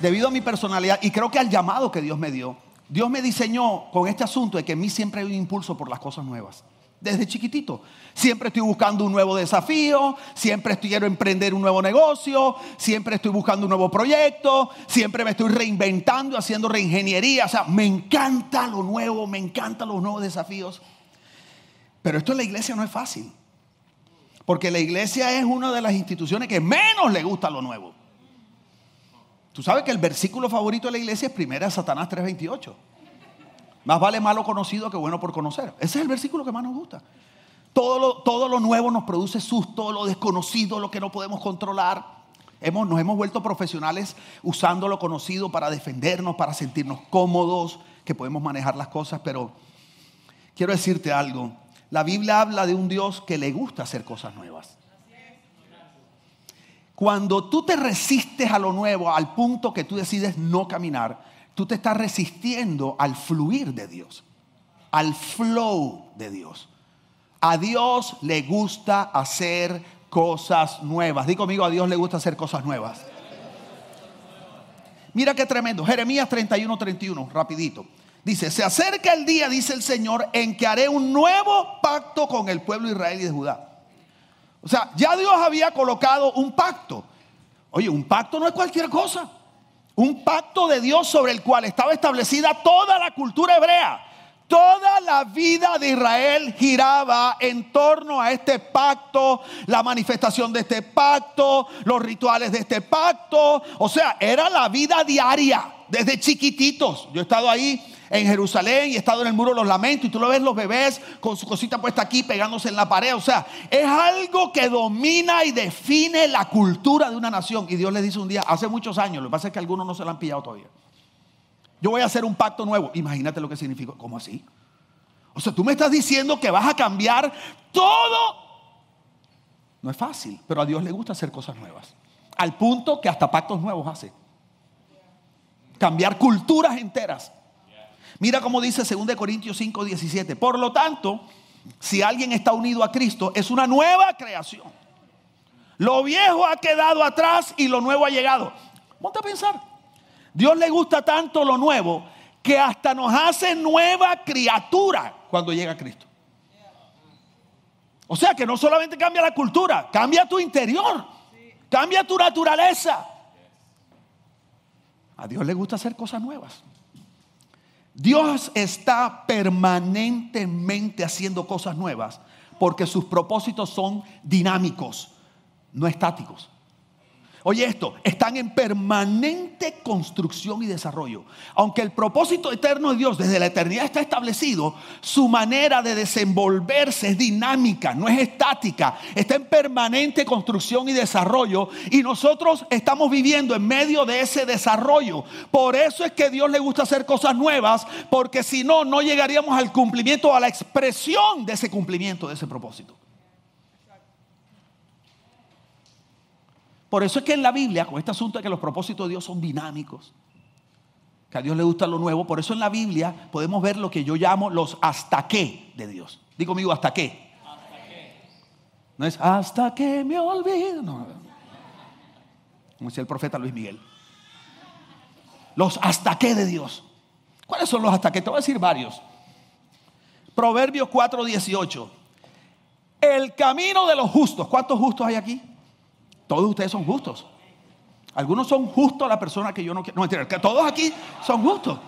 debido a mi personalidad y creo que al llamado que Dios me dio, Dios me diseñó con este asunto de que en mí siempre hay un impulso por las cosas nuevas. Desde chiquitito. Siempre estoy buscando un nuevo desafío, siempre estoy quiero emprender un nuevo negocio, siempre estoy buscando un nuevo proyecto, siempre me estoy reinventando, haciendo reingeniería. O sea, me encanta lo nuevo, me encantan los nuevos desafíos. Pero esto en la iglesia no es fácil. Porque la iglesia es una de las instituciones que menos le gusta lo nuevo. Tú sabes que el versículo favorito de la iglesia es primera Satanás 3:28. Más vale malo conocido que bueno por conocer. Ese es el versículo que más nos gusta. Todo lo, todo lo nuevo nos produce susto, lo desconocido, lo que no podemos controlar. Hemos, nos hemos vuelto profesionales usando lo conocido para defendernos, para sentirnos cómodos, que podemos manejar las cosas, pero quiero decirte algo. La Biblia habla de un Dios que le gusta hacer cosas nuevas. Cuando tú te resistes a lo nuevo al punto que tú decides no caminar, tú te estás resistiendo al fluir de Dios, al flow de Dios. A Dios le gusta hacer cosas nuevas. Dí conmigo, a Dios le gusta hacer cosas nuevas. Mira qué tremendo. Jeremías 31, 31, rapidito. Dice, se acerca el día, dice el Señor, en que haré un nuevo pacto con el pueblo de Israel y de Judá o sea, ya Dios había colocado un pacto. Oye, un pacto no es cualquier cosa. Un pacto de Dios sobre el cual estaba establecida toda la cultura hebrea. Toda la vida de Israel giraba en torno a este pacto, la manifestación de este pacto, los rituales de este pacto. O sea, era la vida diaria, desde chiquititos. Yo he estado ahí en Jerusalén y estado en el muro los lamentos y tú lo ves los bebés con su cosita puesta aquí pegándose en la pared. O sea, es algo que domina y define la cultura de una nación. Y Dios les dice un día, hace muchos años, lo que pasa es que algunos no se lo han pillado todavía. Yo voy a hacer un pacto nuevo. Imagínate lo que significa. ¿Cómo así? O sea, tú me estás diciendo que vas a cambiar todo. No es fácil, pero a Dios le gusta hacer cosas nuevas. Al punto que hasta pactos nuevos hace. Cambiar culturas enteras. Mira cómo dice 2 Corintios 5, 17. Por lo tanto, si alguien está unido a Cristo, es una nueva creación. Lo viejo ha quedado atrás y lo nuevo ha llegado. Ponte a pensar. Dios le gusta tanto lo nuevo que hasta nos hace nueva criatura cuando llega Cristo. O sea que no solamente cambia la cultura, cambia tu interior, cambia tu naturaleza. A Dios le gusta hacer cosas nuevas. Dios está permanentemente haciendo cosas nuevas porque sus propósitos son dinámicos, no estáticos. Oye esto, están en permanente construcción y desarrollo. Aunque el propósito eterno de Dios desde la eternidad está establecido, su manera de desenvolverse es dinámica, no es estática, está en permanente construcción y desarrollo y nosotros estamos viviendo en medio de ese desarrollo. Por eso es que Dios le gusta hacer cosas nuevas, porque si no, no llegaríamos al cumplimiento, a la expresión de ese cumplimiento, de ese propósito. Por eso es que en la Biblia, con este asunto de que los propósitos de Dios son dinámicos, que a Dios le gusta lo nuevo, por eso en la Biblia podemos ver lo que yo llamo los hasta qué de Dios. Digo conmigo, hasta qué. No es hasta que me olvido. No. Como decía el profeta Luis Miguel. Los hasta qué de Dios. ¿Cuáles son los hasta qué? Te voy a decir varios. Proverbios 4:18. El camino de los justos. ¿Cuántos justos hay aquí? Todos ustedes son justos. Algunos son justos la persona que yo no quiero. No, que todos aquí son justos.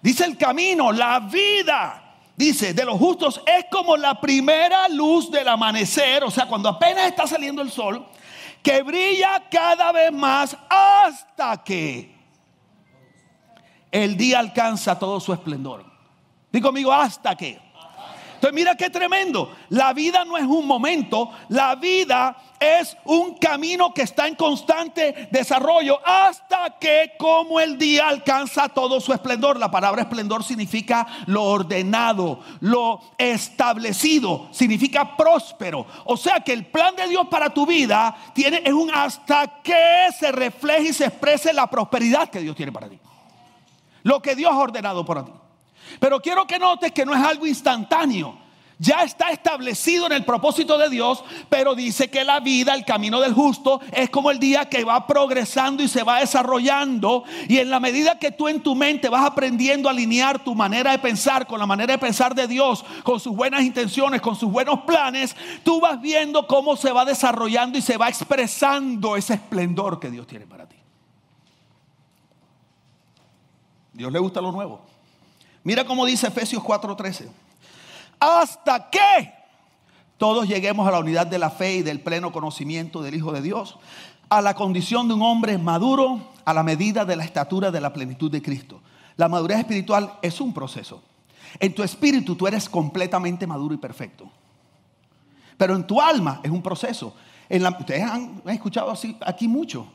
Dice el camino, la vida. Dice, de los justos es como la primera luz del amanecer, o sea, cuando apenas está saliendo el sol, que brilla cada vez más hasta que el día alcanza todo su esplendor. Digo conmigo, hasta que. Entonces mira qué tremendo. La vida no es un momento, la vida es un camino que está en constante desarrollo hasta que como el día alcanza todo su esplendor. La palabra esplendor significa lo ordenado, lo establecido, significa próspero. O sea que el plan de Dios para tu vida tiene es un hasta que se refleje y se exprese la prosperidad que Dios tiene para ti. Lo que Dios ha ordenado para ti. Pero quiero que notes que no es algo instantáneo. ya está establecido en el propósito de Dios, pero dice que la vida, el camino del justo, es como el día que va progresando y se va desarrollando. Y en la medida que tú en tu mente vas aprendiendo a alinear tu manera de pensar con la manera de pensar de Dios, con sus buenas intenciones, con sus buenos planes, tú vas viendo cómo se va desarrollando y se va expresando ese esplendor que Dios tiene para ti. Dios le gusta lo nuevo. Mira cómo dice Efesios 4:13 hasta que todos lleguemos a la unidad de la fe y del pleno conocimiento del Hijo de Dios, a la condición de un hombre maduro a la medida de la estatura de la plenitud de Cristo. La madurez espiritual es un proceso. En tu espíritu tú eres completamente maduro y perfecto. Pero en tu alma es un proceso. ustedes han, han escuchado así, aquí mucho.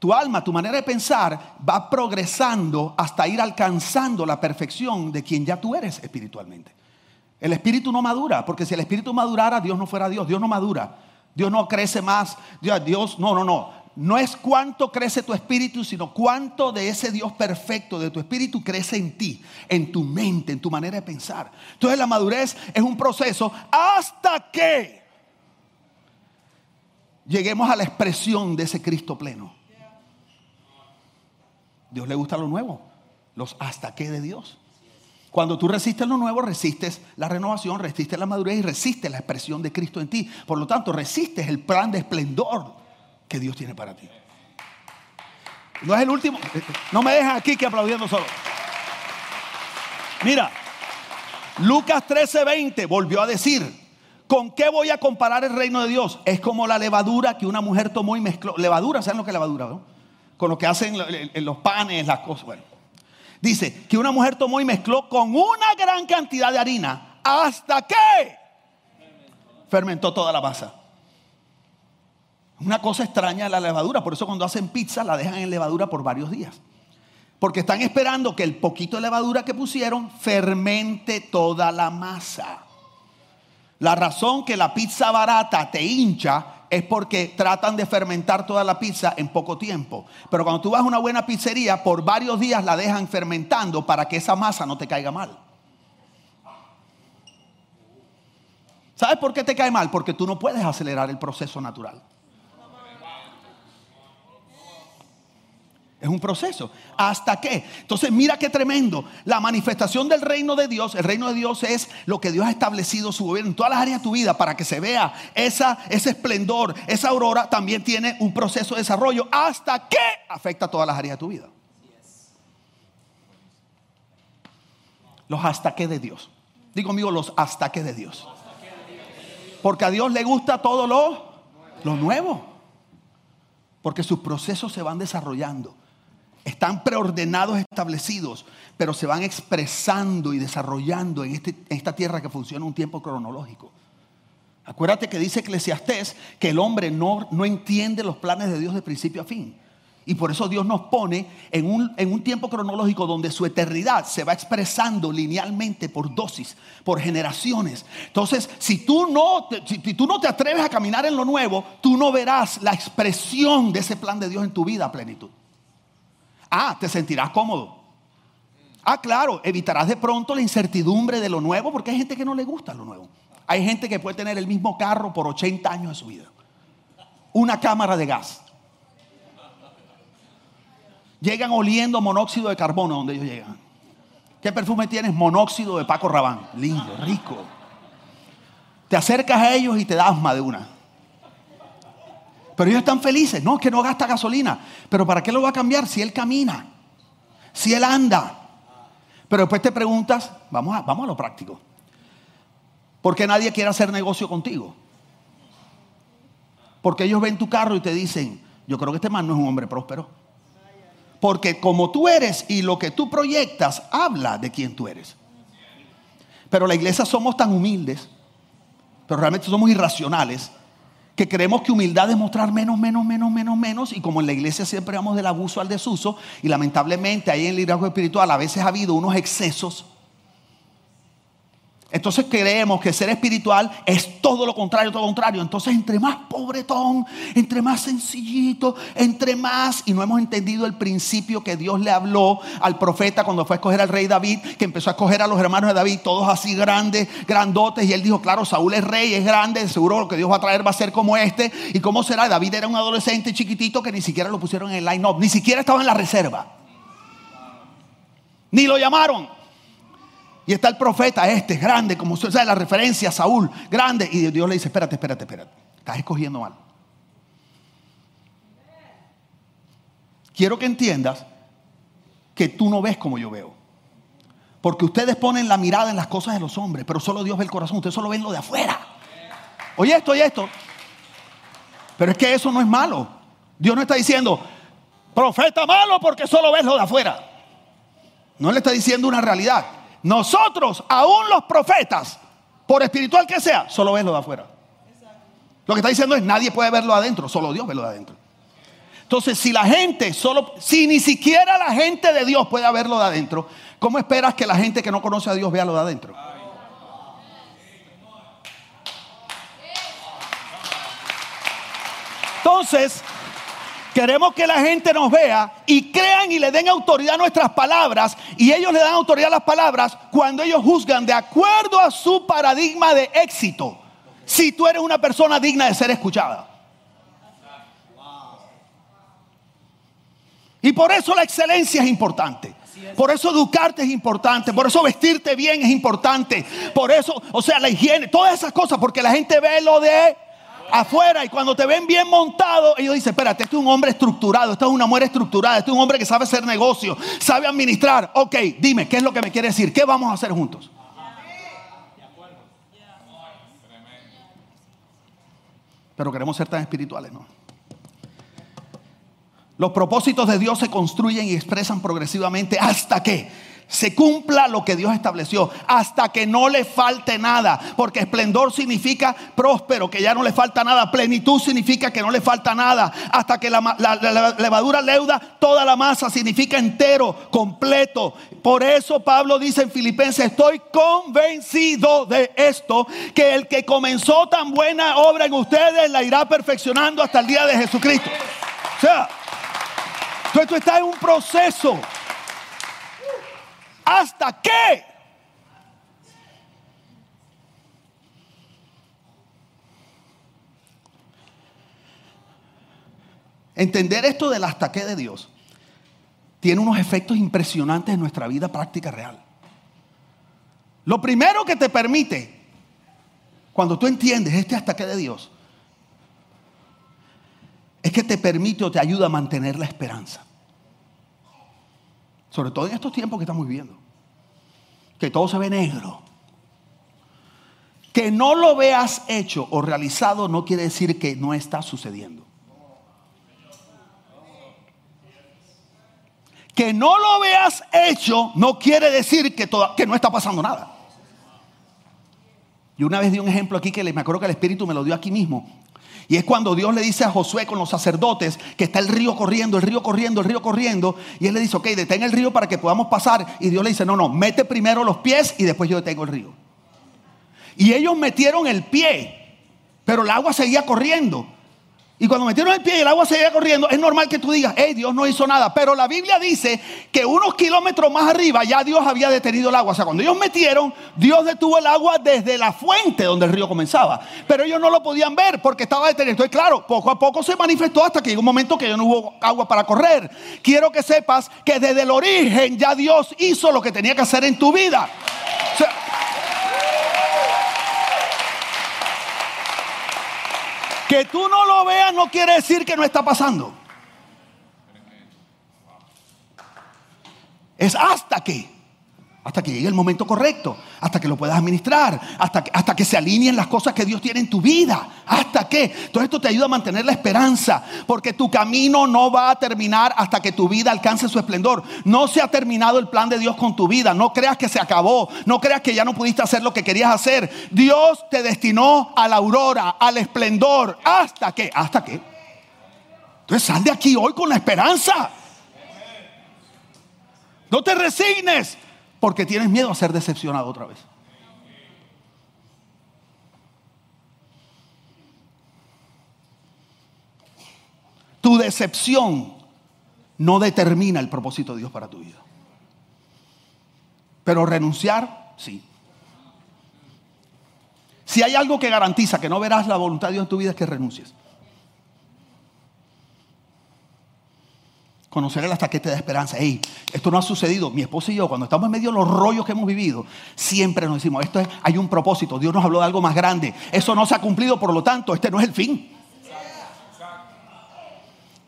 Tu alma, tu manera de pensar va progresando hasta ir alcanzando la perfección de quien ya tú eres espiritualmente. El espíritu no madura, porque si el espíritu madurara, Dios no fuera Dios. Dios no madura. Dios no crece más. Dios, no, no, no. No es cuánto crece tu espíritu, sino cuánto de ese Dios perfecto, de tu espíritu, crece en ti, en tu mente, en tu manera de pensar. Entonces la madurez es un proceso hasta que lleguemos a la expresión de ese Cristo pleno. Dios le gusta lo nuevo, los hasta qué de Dios. Cuando tú resistes lo nuevo, resistes la renovación, resistes la madurez y resistes la expresión de Cristo en ti. Por lo tanto, resistes el plan de esplendor que Dios tiene para ti. No es el último. No me dejan aquí que aplaudiendo solo. Mira, Lucas 13:20 volvió a decir, ¿con qué voy a comparar el reino de Dios? Es como la levadura que una mujer tomó y mezcló. Levadura, ¿saben lo que es levadura? No? Con lo que hacen en los panes, las cosas. Bueno, Dice que una mujer tomó y mezcló con una gran cantidad de harina hasta que fermentó toda la masa. Una cosa extraña la levadura, por eso cuando hacen pizza la dejan en levadura por varios días. Porque están esperando que el poquito de levadura que pusieron fermente toda la masa. La razón que la pizza barata te hincha es porque tratan de fermentar toda la pizza en poco tiempo. Pero cuando tú vas a una buena pizzería, por varios días la dejan fermentando para que esa masa no te caiga mal. ¿Sabes por qué te cae mal? Porque tú no puedes acelerar el proceso natural. Es un proceso. ¿Hasta qué? Entonces mira qué tremendo. La manifestación del reino de Dios, el reino de Dios es lo que Dios ha establecido su gobierno en todas las áreas de tu vida para que se vea esa, ese esplendor, esa aurora también tiene un proceso de desarrollo hasta que afecta a todas las áreas de tu vida. Los hasta qué de Dios. Digo conmigo los hasta qué de Dios. Porque a Dios le gusta todo lo, lo nuevo. Porque sus procesos se van desarrollando. Están preordenados, establecidos, pero se van expresando y desarrollando en, este, esta tierra que funciona un tiempo cronológico. Acuérdate que dice Eclesiastés que el hombre no, no entiende los planes de Dios de principio a fin. Y por eso Dios nos pone en un, en un, tiempo cronológico donde su eternidad se va expresando linealmente por dosis, por generaciones. Entonces, si tú, no si tú no te atreves a caminar en lo nuevo, tú no verás la expresión de ese plan de Dios en tu vida a plenitud. Ah, te sentirás cómodo. Ah, claro, evitarás de pronto la incertidumbre de lo nuevo porque hay gente que no le gusta lo nuevo. Hay gente que puede tener el mismo carro por 80 años de su vida. Una cámara de gas. Llegan oliendo monóxido de carbono donde ellos llegan. ¿Qué perfume tienes? Monóxido de Paco Rabán. Lindo, rico. Te acercas a ellos y te da asma de una. Pero ellos están felices. No, que no gasta gasolina. Pero ¿para qué lo va a cambiar si él camina? Si él anda. Pero después te preguntas, vamos a, vamos a lo práctico. ¿Por qué nadie quiere hacer negocio contigo? Porque ellos ven tu carro y te dicen, yo creo que este man no es un hombre próspero. Porque como tú eres y lo que tú proyectas habla de quién tú eres. Pero la iglesia somos tan humildes, pero realmente somos irracionales, que creemos que humildad es mostrar menos, menos, menos, menos, menos, y como en la iglesia siempre vamos del abuso al desuso, y lamentablemente ahí en el liderazgo espiritual a veces ha habido unos excesos, Entonces creemos que ser espiritual es todo lo contrario, todo lo contrario. Entonces entre más pobretón, entre más sencillito, entre más... Y no hemos entendido el principio que Dios le habló al profeta cuando fue a escoger al rey David, que empezó a escoger a los hermanos de David, todos así grandes, grandotes. Y él dijo, claro, Saúl es rey, es grande, seguro lo que Dios va a traer va a ser como este. ¿Y cómo será? David era un adolescente chiquitito que ni siquiera lo pusieron en el line-up, ni siquiera estaba en la reserva. Ni lo llamaron. Y está el profeta este, grande, como usted sabe la referencia, Saúl, grande. Y Dios le dice, espérate, espérate, espérate. Estás escogiendo mal. Quiero que entiendas que tú no ves como yo veo. Porque ustedes ponen la mirada en las cosas de los hombres, pero solo Dios ve el corazón. Ustedes solo ven lo de afuera. Oye esto, oye esto. Pero es que eso no es malo. Dios no está diciendo, profeta malo porque solo ves lo de afuera. No le está diciendo una realidad. Nosotros, aún los profetas, por espiritual que sea, solo ven lo de afuera. Lo que está diciendo es nadie puede verlo adentro, solo Dios ve lo de adentro. Entonces, si la gente solo, si ni siquiera la gente de Dios puede verlo de adentro, ¿cómo esperas que la gente que no conoce a Dios vea lo de adentro? Entonces, Queremos que la gente nos vea y crean y le den autoridad a nuestras palabras. Y ellos le dan autoridad a las palabras cuando ellos juzgan de acuerdo a su paradigma de éxito. Si tú eres una persona digna de ser escuchada. Y por eso la excelencia es importante. Por eso educarte es importante, por eso vestirte bien es importante, por eso, o sea, la higiene, todas esas cosas, porque la gente ve lo de afuera y cuando te ven bien montado, ellos dicen, espérate, este es un hombre estructurado, este es una mujer estructurada, este es un hombre que sabe hacer negocio, sabe administrar. Ok, dime, ¿qué es lo que me quiere decir? ¿Qué vamos a hacer juntos? Pero queremos ser tan espirituales, ¿no? Los propósitos de Dios se construyen y expresan progresivamente hasta que se cumpla lo que Dios estableció, hasta que no le falte nada, porque esplendor significa próspero, que ya no le falta nada, plenitud significa que no le falta nada, hasta que la, levadura leuda toda la masa, significa entero, completo. Por eso Pablo dice en Filipenses, estoy convencido de esto, que el que comenzó tan buena obra en ustedes la irá perfeccionando hasta el día de Jesucristo. O sea, tú estás en un proceso hasta qué? Entender esto del hasta qué de Dios tiene unos efectos impresionantes en nuestra vida práctica real. Lo primero que te permite, cuando tú entiendes este hasta qué de Dios, es que te permite o te ayuda a mantener la esperanza. Sobre todo en estos tiempos que estamos viviendo. Que todo se ve negro. Que no lo veas hecho o realizado no quiere decir que no está sucediendo. Que no lo veas hecho no quiere decir que, que no está pasando nada. Y una vez di un ejemplo aquí que me acuerdo que el Espíritu me lo dio aquí mismo. Y es cuando Dios le dice a Josué con los sacerdotes que está el río corriendo, el río corriendo, el río corriendo. Y él le dice, ok, detén el río para que podamos pasar. Y Dios le dice, no, no, mete primero los pies y después yo detengo el río. Y ellos metieron el pie, pero el agua seguía corriendo. Y cuando metieron el pie y el agua seguía corriendo, es normal que tú digas, hey, Dios no hizo nada. Pero la Biblia dice que unos kilómetros más arriba ya Dios había detenido el agua. O sea, cuando ellos metieron, Dios detuvo el agua desde la fuente donde el río comenzaba. Pero ellos no lo podían ver porque estaba detenido. Entonces, claro, poco a poco se manifestó hasta que llegó un momento que ya no hubo agua para correr. Quiero que sepas que desde el origen ya Dios hizo lo que tenía que hacer en tu vida. O sea, Que tú no lo veas no quiere decir que no está pasando. Es hasta que, hasta que llegue el momento correcto, hasta que lo puedas administrar, hasta que, hasta que se alineen las cosas que Dios tiene en tu vida. ¿Hasta que Todo esto te ayuda a mantener la esperanza, porque tu camino no va a terminar hasta que tu vida alcance su esplendor. No se ha terminado el plan de Dios con tu vida. No creas que se acabó. No creas que ya no pudiste hacer lo que querías hacer. Dios te destinó a la aurora, al esplendor. ¿Hasta que ¿Hasta que Entonces sal de aquí hoy con la esperanza. No te resignes porque tienes miedo a ser decepcionado otra vez. Tu decepción no determina el propósito de Dios para tu vida. Pero renunciar, sí. Si hay algo que garantiza que no verás la voluntad de Dios en tu vida es que renuncies. Conocer el hasta que te da esperanza. Hey, esto no ha sucedido. Mi esposa y yo, cuando estamos en medio de los rollos que hemos vivido, siempre nos decimos, esto es, hay un propósito. Dios nos habló de algo más grande. Eso no se ha cumplido, por lo tanto, este no es el fin.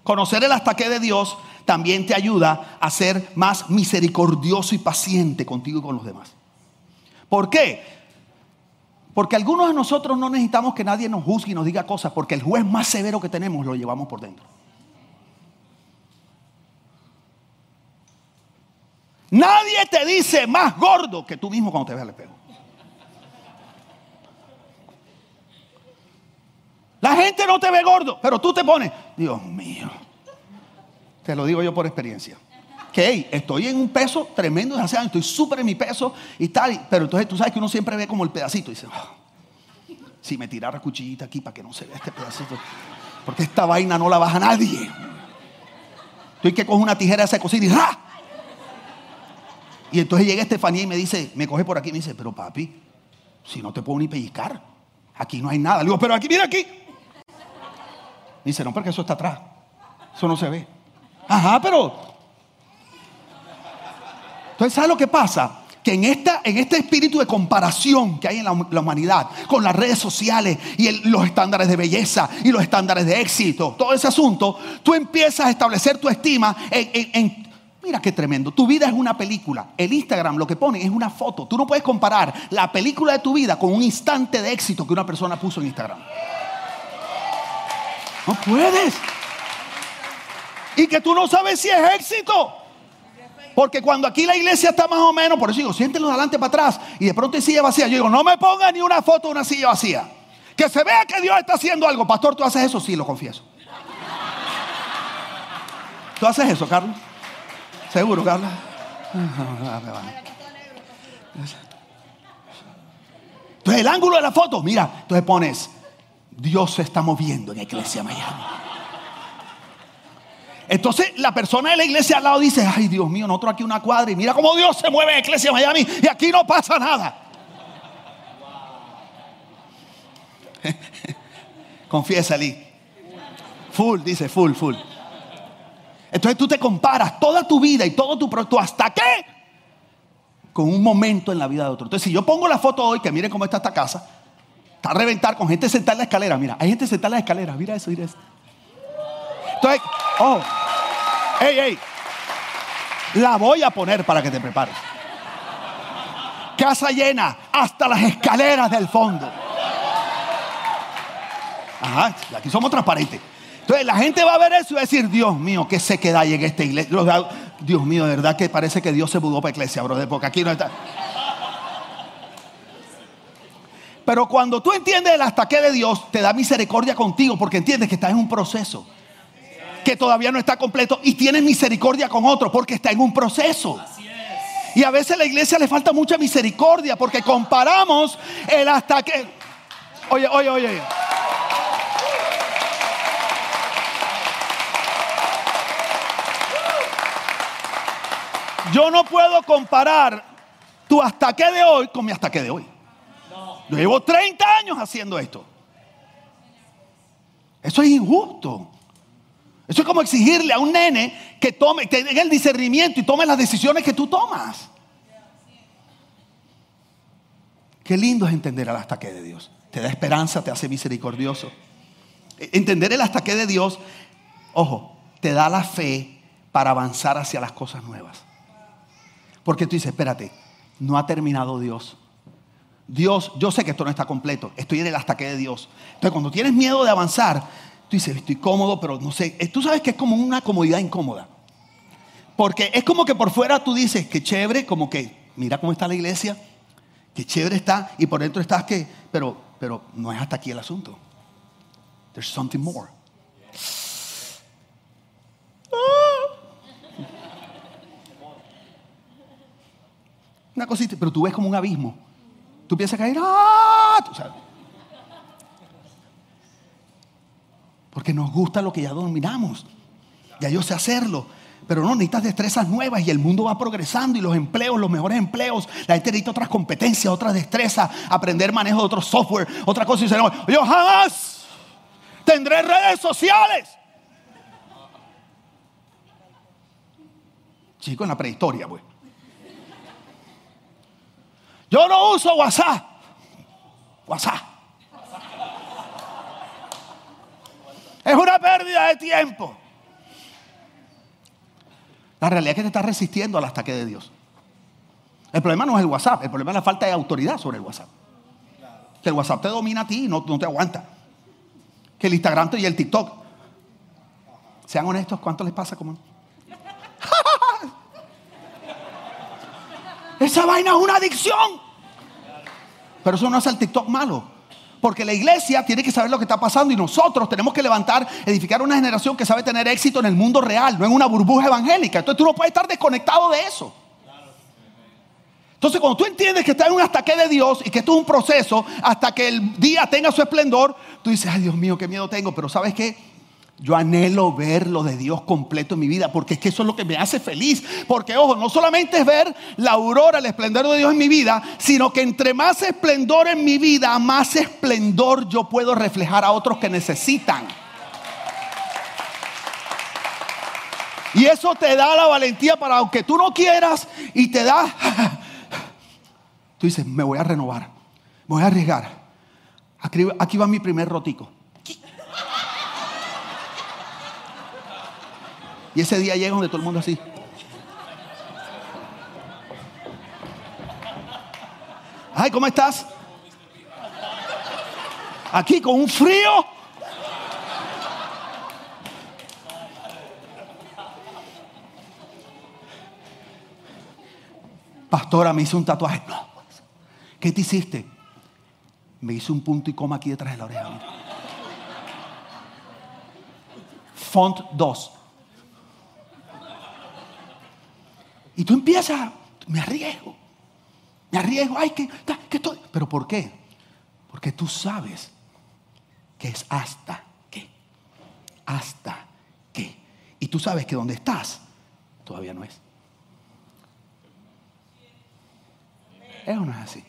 Conocer el hasta de Dios también te ayuda a ser más misericordioso y paciente contigo y con los demás. ¿Por qué? Porque algunos de nosotros no necesitamos que nadie nos juzgue y nos diga cosas, porque el juez más severo que tenemos lo llevamos por dentro. Nadie te dice más gordo que tú mismo cuando te ves al espejo. La gente no te ve gordo, pero tú te pones, Dios mío. Te lo digo yo por experiencia. Que estoy en un peso tremendo desde hace estoy súper en mi peso y tal. Pero entonces tú sabes que uno siempre ve como el pedacito y dice, ah, si me tirara cuchillita aquí para que no se vea este pedacito. Porque esta vaina no la baja nadie. Estoy que cojo una tijera de esa cocina y ¡ah! Y entonces llega Estefanía y me dice, me coge por aquí y me dice, pero papi, si no te puedo ni pellizcar, aquí no hay nada. Le digo, pero aquí, mira aquí. dice, no, porque eso está atrás. Eso no se ve. Ajá, pero. Entonces, ¿sabes lo que pasa? Que en, esta, en este espíritu de comparación que hay en la, humanidad, con las redes sociales y los estándares de belleza y los estándares de éxito, todo ese asunto, tú empiezas a establecer tu estima en Mira qué tremendo. Tu vida es una película. El Instagram lo que pone es una foto. Tú no puedes comparar la película de tu vida con un instante de éxito que una persona puso en Instagram. No puedes. Y que tú no sabes si es éxito. Porque cuando aquí la iglesia está más o menos, por eso digo, siéntelo de adelante para atrás y de pronto hay silla vacía. Yo digo, no me ponga ni una foto de una silla vacía. Que se vea que Dios está haciendo algo. Pastor, ¿tú haces eso? Sí, lo confieso. ¿Tú haces eso, Carlos? ¿Seguro, Carlos? Entonces el ángulo de la foto, mira, entonces pones, Dios se está moviendo en la iglesia Miami. Entonces la persona de la iglesia al lado dice, ay Dios mío, nosotros aquí una cuadra y mira cómo Dios se mueve en la iglesia Miami y aquí no pasa nada. Confiesa, Lee. Full, dice, full, full. Entonces tú te comparas toda tu vida y todo tu proyecto hasta qué con un momento en la vida de otro. Entonces si yo pongo la foto hoy, que miren cómo está esta casa, está a reventar con gente sentada en la escalera. Mira, hay gente sentada en la escalera. Mira eso, mira eso. Entonces, oh, hey, hey, la voy a poner para que te prepares. Casa llena hasta las escaleras del fondo. Ajá, aquí somos transparentes. Entonces la gente va a ver eso y va a decir, Dios mío, qué sequedad hay en esta iglesia. Dios mío, de verdad que parece que Dios se mudó para iglesia, brother, porque aquí no está. Pero cuando tú entiendes el hasta qué de Dios, te da misericordia contigo porque entiendes que estás en un proceso que todavía no está completo y tienes misericordia con otro porque está en un proceso. Y a veces a la iglesia le falta mucha misericordia porque comparamos el hasta que... Oye, oye, oye. Yo no puedo comparar tu hasta qué de hoy con mi hasta qué de hoy. Yo llevo 30 años haciendo esto. Eso es injusto. Eso es como exigirle a un nene que tome, que tenga el discernimiento y tome las decisiones que tú tomas. Qué lindo es entender el hasta qué de Dios. Te da esperanza, te hace misericordioso. Entender el hasta qué de Dios, ojo, te da la fe para avanzar hacia las cosas nuevas. Porque tú dices, espérate, no ha terminado Dios. Dios, yo sé que esto no está completo, estoy en el hasta que de Dios. Entonces, cuando tienes miedo de avanzar, tú dices, estoy cómodo, pero no sé. Tú sabes que es como una comodidad incómoda. Porque es como que por fuera tú dices, que chévere, como que, mira cómo está la iglesia, que chévere está, y por dentro estás que, pero, pero no es hasta aquí el asunto. There's something more. Una cosita, pero tú ves como un abismo. Tú piensas caer, ¡ah! Porque nos gusta lo que ya dominamos. Ya yo sé hacerlo. Pero no, necesitas destrezas nuevas y el mundo va progresando y los empleos, los mejores empleos, la gente necesita otras competencias, otras destrezas, aprender manejo de otro software, otra cosa. Y dice, yo jamás tendré redes sociales. Chico, en la prehistoria, pues. Yo no uso WhatsApp. WhatsApp. Es una pérdida de tiempo. La realidad es que te estás resistiendo al ataque de Dios. El problema no es el WhatsApp, el problema es la falta de autoridad sobre el WhatsApp. Que el WhatsApp te domina a ti y no, te aguanta. Que el Instagram y el TikTok. Sean honestos, ¿cuánto les pasa? Como... Esa vaina es una adicción. Pero eso no hace el TikTok malo. Porque la iglesia tiene que saber lo que está pasando y nosotros tenemos que levantar, edificar una generación que sabe tener éxito en el mundo real, no en una burbuja evangélica. Entonces tú no puedes estar desconectado de eso. Entonces cuando tú entiendes que estás en un ataque de Dios y que esto es un proceso hasta que el día tenga su esplendor, tú dices, ay Dios mío, qué miedo tengo. Pero ¿sabes qué? Yo anhelo ver lo de Dios completo en mi vida, porque es que eso es lo que me hace feliz. Porque, ojo, no solamente es ver la aurora, el esplendor de Dios en mi vida, sino que entre más esplendor en mi vida, más esplendor yo puedo reflejar a otros que necesitan. Y eso te da la valentía para, aunque tú no quieras, y te da, tú dices, me voy a renovar, me voy a arriesgar. Aquí, aquí va mi primer rotico. Y ese día llega donde todo el mundo así. Ay, ¿cómo estás? Aquí con un frío. Pastora, me hizo un tatuaje. ¿Qué te hiciste? Me hizo un punto y coma aquí detrás de la oreja. Font 2. Y tú empiezas, me arriesgo, me arriesgo, ay, que, que estoy. ¿Pero por qué? Porque tú sabes que es hasta que, hasta que. Y tú sabes que donde estás todavía no es. ¿Es o no es así?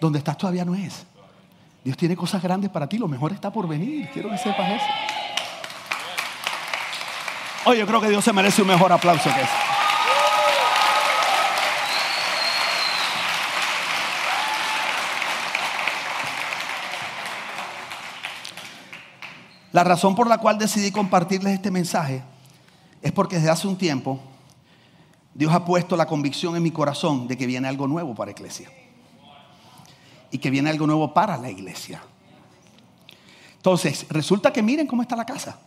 Donde estás todavía no es. Dios tiene cosas grandes para ti, lo mejor está por venir. Quiero que sepas eso. Hoy yo creo que Dios se merece un mejor aplauso que ese. La razón por la cual decidí compartirles este mensaje es porque desde hace un tiempo Dios ha puesto la convicción en mi corazón de que viene algo nuevo para la iglesia. Y que viene algo nuevo para la iglesia. Entonces, resulta que miren cómo está la casa.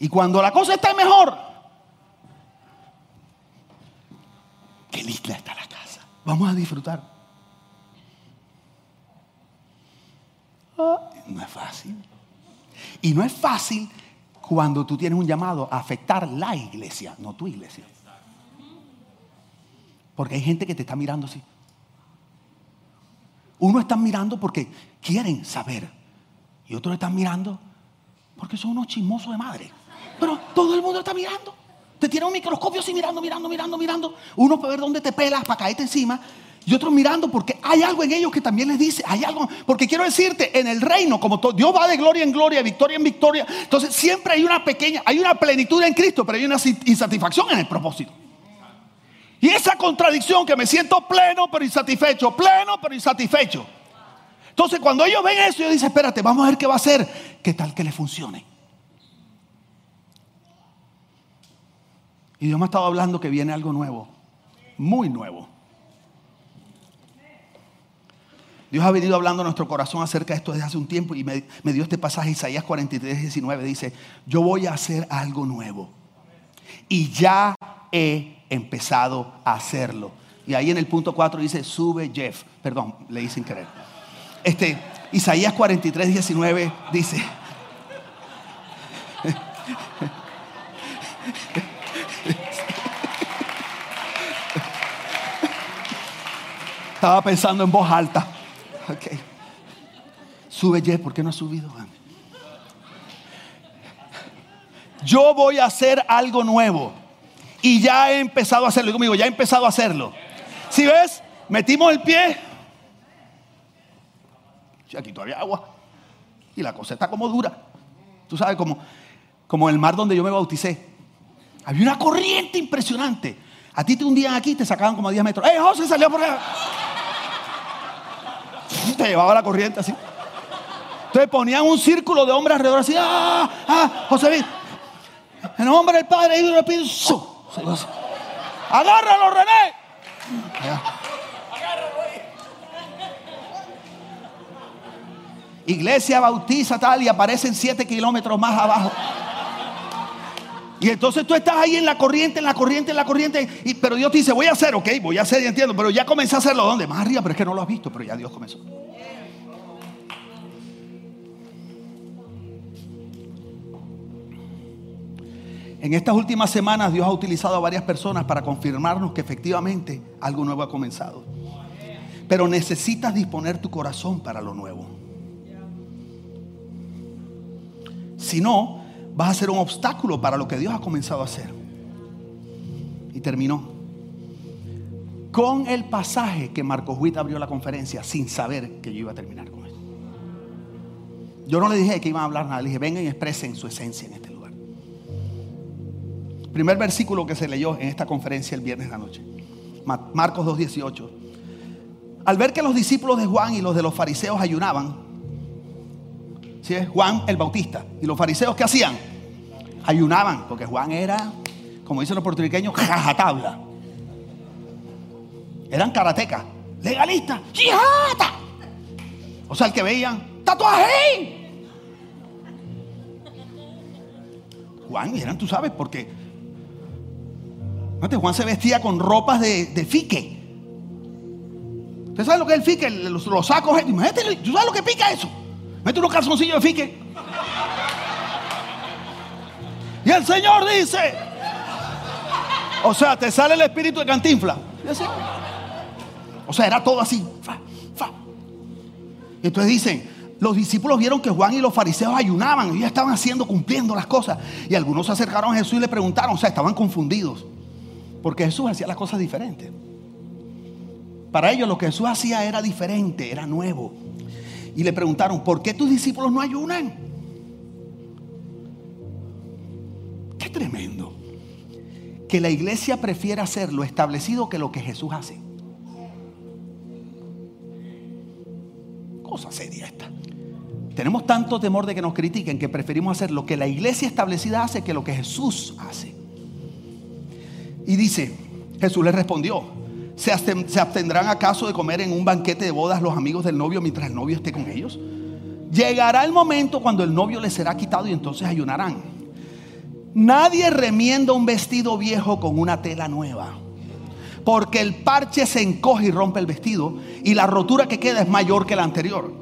Y cuando la cosa está mejor, qué linda está la casa. Vamos a disfrutar. No es fácil. Y no es fácil cuando tú tienes un llamado a afectar la iglesia, no tu iglesia. Porque hay gente que te está mirando así. Uno está mirando porque quieren saber. Y otros están mirando porque son unos chismosos de madre. Pero todo el mundo está mirando. Te tiene un microscopio así mirando, mirando, mirando, mirando. Uno para ver dónde te pelas, para caerte encima y otros mirando porque hay algo en ellos que también les dice, hay algo, porque quiero decirte, en el reino, como Dios va de gloria en gloria, victoria en victoria, entonces siempre hay una pequeña, hay una plenitud en Cristo, pero hay una insatisfacción en el propósito. Y esa contradicción que me siento pleno pero insatisfecho, pleno pero insatisfecho. Entonces cuando ellos ven eso, ellos dicen, espérate, vamos a ver qué va a hacer, qué tal que le funcione. Y Dios me ha estado hablando que viene algo nuevo, muy nuevo. Dios ha venido hablando a nuestro corazón acerca de esto desde hace un tiempo y me, dio este pasaje, Isaías 43, 19, dice, yo voy a hacer algo nuevo. Y ya he empezado a hacerlo. Y ahí en el punto 4 dice, sube Jeff. Perdón, leí sin querer. Este, Isaías 43, 19 dice, estaba pensando en voz alta. Ok. Sube Jeff, ¿por qué no has subido? Yo voy a hacer algo nuevo. Y ya he empezado a hacerlo. Y conmigo, ya he empezado a hacerlo. Si ves, metimos el pie. Y aquí todavía agua. Y la cosa está como dura. Tú sabes, como, como el mar donde yo me bauticé. Había una corriente impresionante. A ti te hundían aquí y te sacaban como a 10 metros. ¡Eh, José salió por allá! Te llevaba la corriente así. Entonces ponían un círculo de hombres alrededor así. ¡Ah! ¡Ah! José, en nombre del Padre, y Espíritu. Agárralo, René. Iglesia bautiza tal y aparecen siete kilómetros más abajo. Y entonces tú estás ahí en la corriente, en la corriente, en la corriente. Y, pero Dios te dice, voy a hacer, ok, voy a hacer, y entiendo. Pero ya comencé a hacerlo. ¿Dónde? Más arriba, pero es que no lo has visto. Pero ya Dios comenzó. En estas últimas semanas Dios ha utilizado a varias personas para confirmarnos que efectivamente algo nuevo ha comenzado. Pero necesitas disponer tu corazón para lo nuevo. Si no, vas a ser un obstáculo para lo que Dios ha comenzado a hacer. Y terminó con el pasaje que Marcos Witt abrió la conferencia sin saber que yo iba a terminar con esto. Yo no le dije que iban a hablar nada, le dije, vengan y expresen su esencia en este lugar. Primer versículo que se leyó en esta conferencia el viernes de la noche. Marcos 2.18. Al ver que los discípulos de Juan y los de los fariseos ayunaban, ¿sí? Juan el Bautista y los fariseos ¿qué hacían? Ayunaban, porque Juan era, como dicen los puertorriqueños, jajatabla. Eran karatecas, legalistas, jihata. O sea, el que veían, tatuaje. Juan, eran, tú sabes, porque Juan se vestía con ropas de, de fique. ¿Usted sabe lo que es el fique? Los, sacos. Imagínate, ¿tú sabes lo que pica eso? Mete unos calzoncillos de fique. Y el Señor dice. O sea, te sale el espíritu de cantinfla. O sea, era todo así. Y entonces dicen, los discípulos vieron que Juan y los fariseos ayunaban ya estaban haciendo, cumpliendo las cosas. Y algunos se acercaron a Jesús y le preguntaron, o sea, estaban confundidos. Porque Jesús hacía las cosas diferentes. Para ellos lo que Jesús hacía era diferente, era nuevo. Y le preguntaron, ¿por qué tus discípulos no ayunan? Tremendo. Que la iglesia prefiera hacer lo establecido que lo que Jesús hace. Cosa seria esta. Tenemos tanto temor de que nos critiquen que preferimos hacer lo que la iglesia establecida hace que lo que Jesús hace. Y dice, Jesús le respondió, ¿se abstendrán acaso de comer en un banquete de bodas los amigos del novio mientras el novio esté con ellos? Llegará el momento cuando el novio les será quitado y entonces ayunarán. Nadie remienda un vestido viejo con una tela nueva. Porque el parche se encoge y rompe el vestido y la rotura que queda es mayor que la anterior.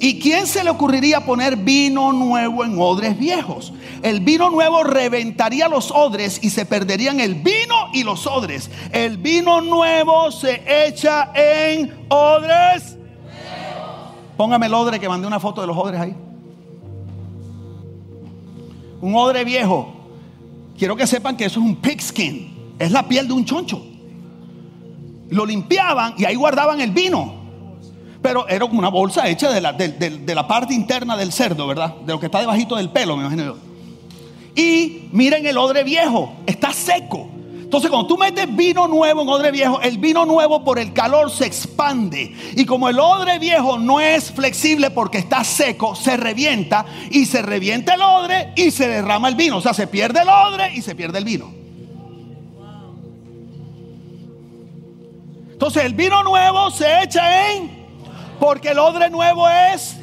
¿Y quién se le ocurriría poner vino nuevo en odres viejos? El vino nuevo reventaría los odres y se perderían el vino y los odres. El vino nuevo se echa en odres. Póngame el odre que mandé una foto de los odres ahí. Un odre viejo. Quiero que sepan que eso es un pigskin. Es la piel de un choncho. Lo limpiaban y ahí guardaban el vino pero era como una bolsa hecha de la, parte interna del cerdo, ¿verdad? De lo que está debajito del pelo, me imagino. Y miren el odre viejo, está seco. Entonces cuando tú metes vino nuevo en odre viejo, el vino nuevo por el calor se expande. Y como el odre viejo no es flexible porque está seco, se revienta y se revienta el odre y se derrama el vino. O sea, se pierde el odre y se pierde el vino. Entonces el vino nuevo se echa en porque el odre nuevo es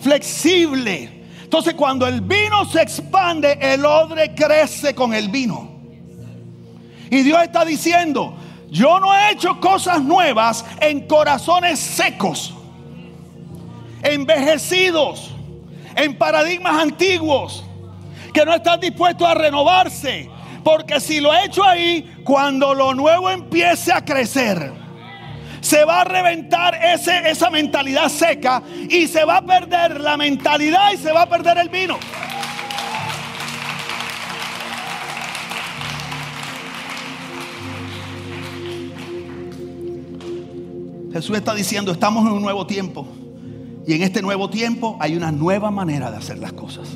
flexible. Entonces cuando el vino se expande, el odre crece con el vino. Y Dios está diciendo, yo no he hecho cosas nuevas en corazones secos, envejecidos, en paradigmas antiguos, que no están dispuestos a renovarse. Porque si lo he hecho ahí, cuando lo nuevo empiece a crecer, se va a reventar ese, esa mentalidad seca y se va a perder la mentalidad y se va a perder el vino. Jesús está diciendo, estamos en un nuevo tiempo. Y en este nuevo tiempo hay una nueva manera de hacer las cosas.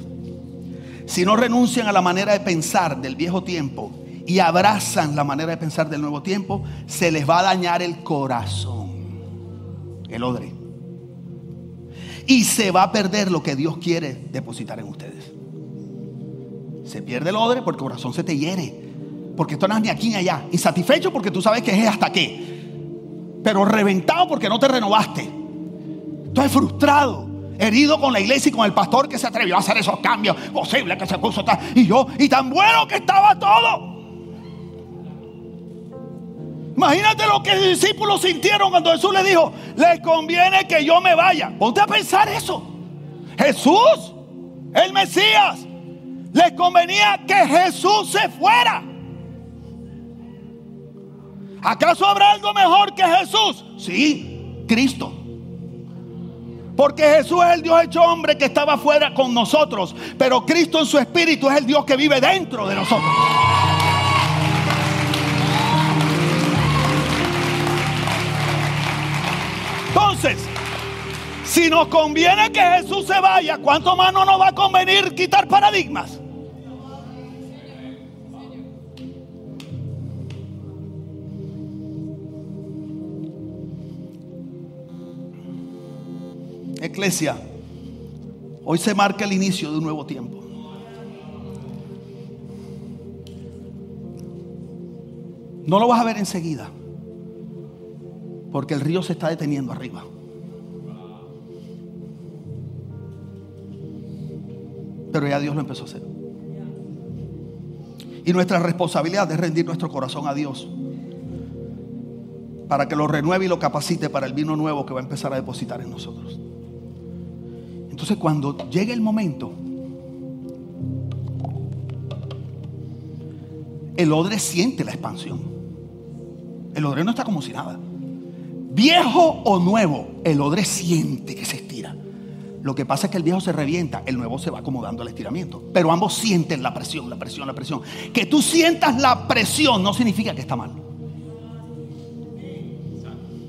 Si no renuncian a la manera de pensar del viejo tiempo y abrazan la manera de pensar del nuevo tiempo, se les va a dañar el corazón, el odre. Y se va a perder lo que Dios quiere depositar en ustedes. Se pierde el odre porque el corazón se te hiere. Porque tú no ni aquí ni allá. Insatisfecho porque tú sabes que es hasta qué pero reventado porque no te renovaste. Entonces frustrado, herido con la iglesia y con el pastor que se atrevió a hacer esos cambios. Posible que se puso. Y yo, y tan bueno que estaba todo. Imagínate lo que los discípulos sintieron cuando Jesús les dijo, les conviene que yo me vaya. Ponte a pensar eso. Jesús, el Mesías, les convenía que Jesús se fuera. ¿Acaso habrá algo mejor que Jesús? Sí, Cristo. Porque Jesús es el Dios hecho hombre que estaba fuera con nosotros. Pero Cristo en su espíritu es el Dios que vive dentro de nosotros. Entonces, si nos conviene que Jesús se vaya, ¿cuánto más no nos va a convenir quitar paradigmas? Iglesia, hoy se marca el inicio de un nuevo tiempo. No lo vas a ver enseguida, porque el río se está deteniendo arriba. Pero ya Dios lo empezó a hacer. Y nuestra responsabilidad es rendir nuestro corazón a Dios para que lo renueve y lo capacite para el vino nuevo que va a empezar a depositar en nosotros. Entonces cuando llegue el momento, el odre siente la expansión. El odre no está como si nada. Viejo o nuevo, el odre siente que se estira. Lo que pasa es que el viejo se revienta, el nuevo se va acomodando al estiramiento. Pero ambos sienten la presión, la presión, la presión. Que tú sientas la presión no significa que está mal.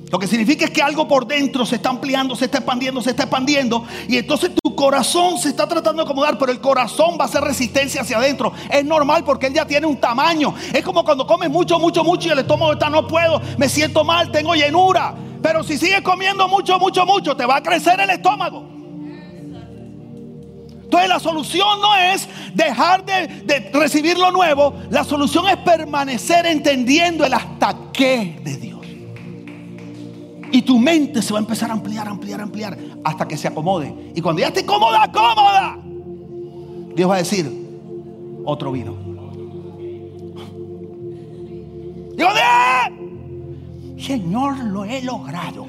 Lo que significa es que algo por dentro se está ampliando, se está expandiendo, se está expandiendo. Y entonces tu corazón se está tratando de acomodar, pero el corazón va a hacer resistencia hacia adentro. Es normal porque él ya tiene un tamaño. Es como cuando comes mucho, mucho, mucho y el estómago está, no puedo, me siento mal, tengo llenura. Pero si sigues comiendo mucho, mucho, mucho, te va a crecer el estómago. Entonces la solución no es dejar de, recibir lo nuevo, la solución es permanecer entendiendo el hasta qué de Dios. Y tu mente se va a empezar a ampliar, ampliar, ampliar hasta que se acomode. Y cuando ya esté cómoda, cómoda, Dios va a decir, otro vino. Digo, Señor, lo he logrado.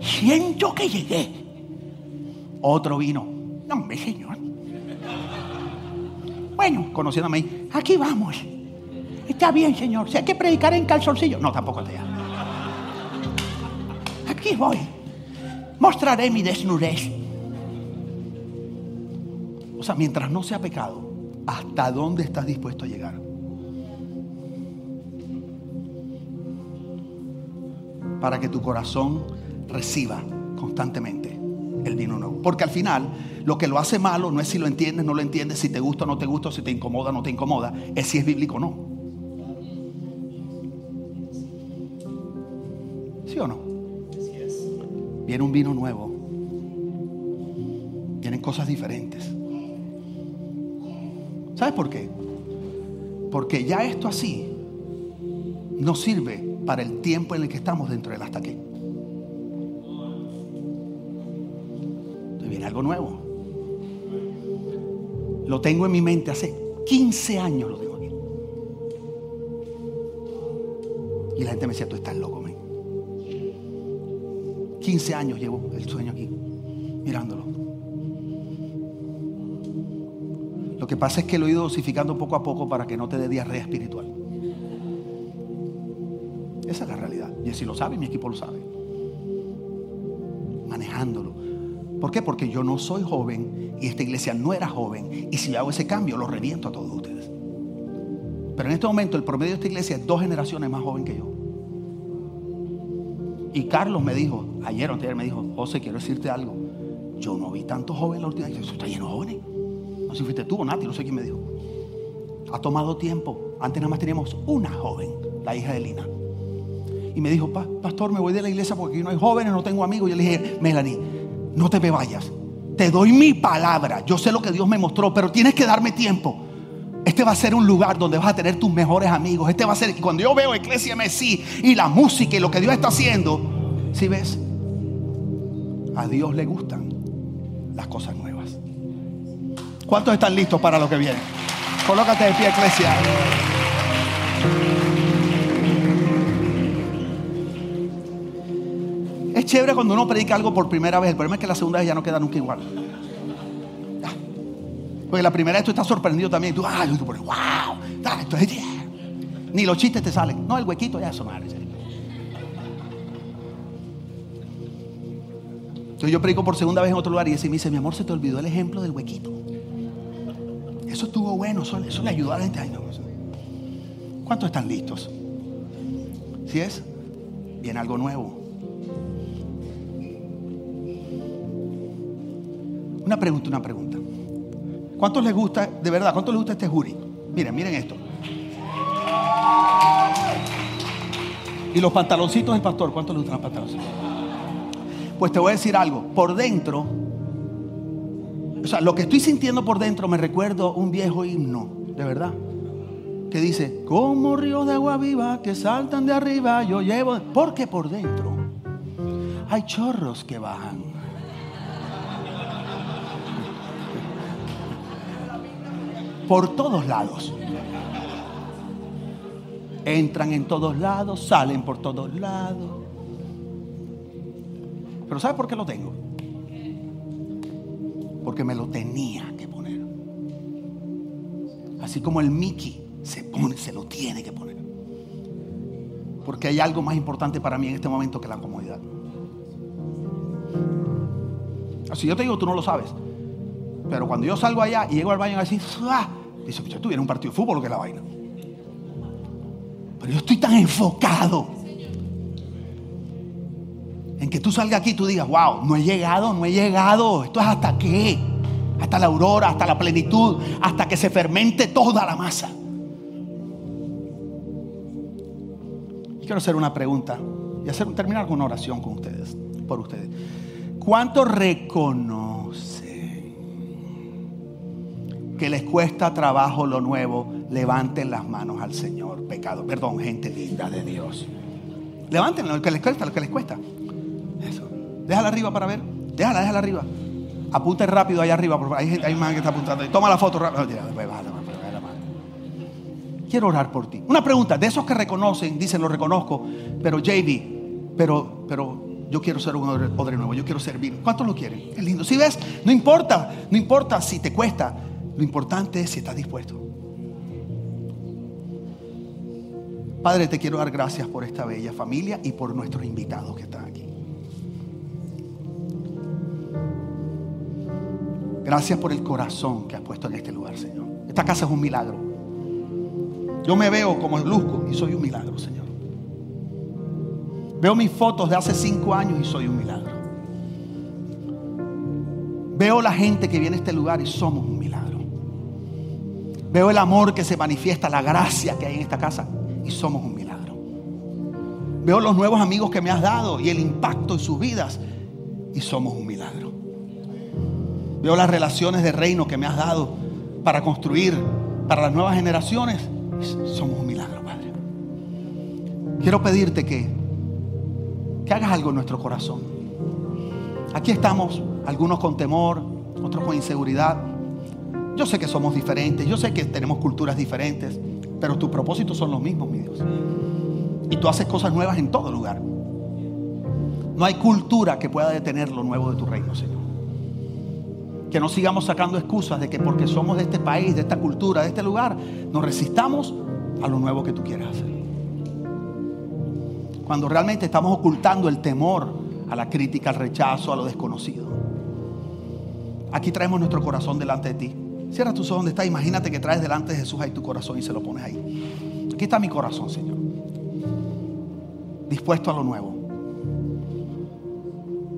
Siento que llegué. Otro vino. No, hombre, Señor. Bueno, conociéndome, aquí vamos. Está bien, Señor. Si hay que predicar en calzoncillo. No, tampoco te aquí voy. Mostraré mi desnudez. O sea, mientras no sea pecado, ¿hasta dónde estás dispuesto a llegar? Para que tu corazón reciba constantemente el vino nuevo. Porque al final, lo que lo hace malo no es si lo entiendes, no lo entiendes, si te gusta o no te gusta, si te incomoda o no te incomoda, es si es bíblico o no. ¿Sí o no? Viene un vino nuevo. Vienen cosas diferentes. ¿Sabes por qué? Porque ya esto así no sirve para el tiempo en el que estamos dentro del hasta aquí. Entonces viene algo nuevo. Lo tengo en mi mente hace 15 años lo tengo aquí. Y la gente me decía, tú estás loco, 15 años llevo el sueño aquí, mirándolo. Lo que pasa es que lo he ido dosificando poco a poco para que no te dé diarrea espiritual. Esa es la realidad. Jessy lo sabe, mi equipo lo sabe. Manejándolo. ¿Por qué? Porque yo no soy joven y esta iglesia no era joven. Y si hago ese cambio, lo reviento a todos ustedes. Pero en este momento el promedio de esta iglesia es dos generaciones más joven que yo. Y Carlos me dijo, ayer o ayer me dijo, José, quiero decirte algo. Yo no vi tantos jóvenes la última vez. Eso está lleno de jóvenes. No sé si fuiste tú o Nati, no sé quién me dijo. Ha tomado tiempo. Antes nada más teníamos una joven, la hija de Lina. Y me dijo, pastor, me voy de la iglesia porque aquí no hay jóvenes, no tengo amigos. Yo le dije, Melanie, no te me vayas. Te doy mi palabra. Yo sé lo que Dios me mostró, pero tienes que darme tiempo. Este va a ser un lugar donde vas a tener tus mejores amigos. Este va a ser, cuando yo veo Iglesia Messi y la música y lo que Dios está haciendo, si ves, a Dios le gustan las cosas nuevas. ¿Cuántos están listos para lo que viene? Colócate de pie, Iglesia. Es chévere cuando uno predica algo por primera vez. El problema es que la segunda vez ya no queda nunca igual. Porque la primera vez tú estás sorprendido también. Tú, ah, tú pones, wow. Entonces, Ni los chistes te salen. No, el huequito ya eso madre. Entonces yo predico por segunda vez en otro lugar y ese me dice, mi amor, se te olvidó el ejemplo del huequito. Eso estuvo bueno, eso, le ayudó a la gente. Ay, no. ¿Cuántos están listos? ¿Sí es? Viene algo nuevo. Una pregunta, una pregunta. ¿Cuántos les gusta, de verdad, cuántos les gusta este jury? Miren, miren esto. Y los pantaloncitos del pastor, ¿cuántos les gustan los pantaloncitos? Pues te voy a decir algo, por dentro, o sea, lo que estoy sintiendo por dentro me recuerdo un viejo himno, de verdad, que dice, como ríos de agua viva que saltan de arriba, yo llevo, porque por dentro hay chorros que bajan. por todos lados. Entran en todos lados, salen por todos lados. Pero ¿sabe por qué lo tengo? Porque me lo tenía que poner. Así como el Mickey se pone, se lo tiene que poner. Porque hay algo más importante para mí en este momento que la comodidad. Así yo te digo, tú no lo sabes. Pero cuando yo salgo allá y llego al baño así, ¡ah! dice, yo tuviera un partido de fútbol, que la vaina. Pero yo estoy tan enfocado en que tú salgas aquí y tú digas, wow, no he llegado, no he llegado. Esto es hasta qué? Hasta la aurora, hasta la plenitud, hasta que se fermente toda la masa. Y quiero hacer una pregunta y hacer, terminar con una oración con ustedes, por ustedes. ¿Cuánto reconocen que les cuesta trabajo lo nuevo? Levanten las manos al Señor, pecado. Perdón, gente linda de Dios. Levanten lo que les cuesta, lo que les cuesta. Déjala arriba para ver. Déjala, déjala arriba. Apunte rápido allá arriba, hay, gente, hay más que está apuntando. Toma la foto. Quiero orar por ti. Una pregunta, de esos que reconocen, dicen lo reconozco, pero JB, pero, pero yo quiero ser un odre nuevo, yo quiero servir. ¿Cuántos lo quieren? Es lindo. Si ves, no importa, no importa si te cuesta, lo importante es si estás dispuesto. Padre, te quiero dar gracias por esta bella familia y por nuestros invitados que están aquí. Gracias por el corazón que has puesto en este lugar, Señor. Esta casa es un milagro. Yo me veo como el luzco y soy un milagro, Señor. Veo mis fotos de hace cinco años y soy un milagro. Veo la gente que viene a este lugar y somos un milagro. Veo el amor que se manifiesta, la gracia que hay en esta casa y somos un milagro. Veo los nuevos amigos que me has dado y el impacto en sus vidas y somos un milagro. Veo las relaciones de reino que me has dado para construir para las nuevas generaciones. Somos un milagro, Padre. Quiero pedirte que, que hagas algo en nuestro corazón. Aquí estamos, algunos con temor, otros con inseguridad. Yo sé que somos diferentes, yo sé que tenemos culturas diferentes, pero tus propósitos son los mismos, mi Dios. Y tú haces cosas nuevas en todo lugar. No hay cultura que pueda detener lo nuevo de tu reino, Señor. Que no sigamos sacando excusas de que porque somos de este país, de esta cultura, de este lugar, nos resistamos a lo nuevo que tú quieres hacer. Cuando realmente estamos ocultando el temor a la crítica, al rechazo, a lo desconocido. Aquí traemos nuestro corazón delante de ti. Cierra tus ojos donde está. Imagínate que traes delante de Jesús ahí tu corazón y se lo pones ahí. Aquí está mi corazón, Señor. Dispuesto a lo nuevo.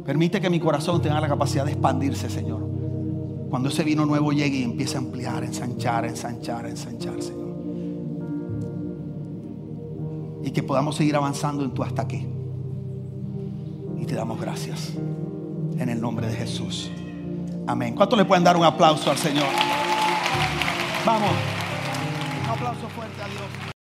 Permite que mi corazón tenga la capacidad de expandirse, Señor. Cuando ese vino nuevo llegue y empiece a ampliar, ensanchar, ensanchar, ensanchar, Señor. Y que podamos seguir avanzando en tu hasta aquí. Y te damos gracias. En el nombre de Jesús. Amén. ¿Cuánto le pueden dar un aplauso al Señor? Vamos. Un aplauso fuerte a Dios.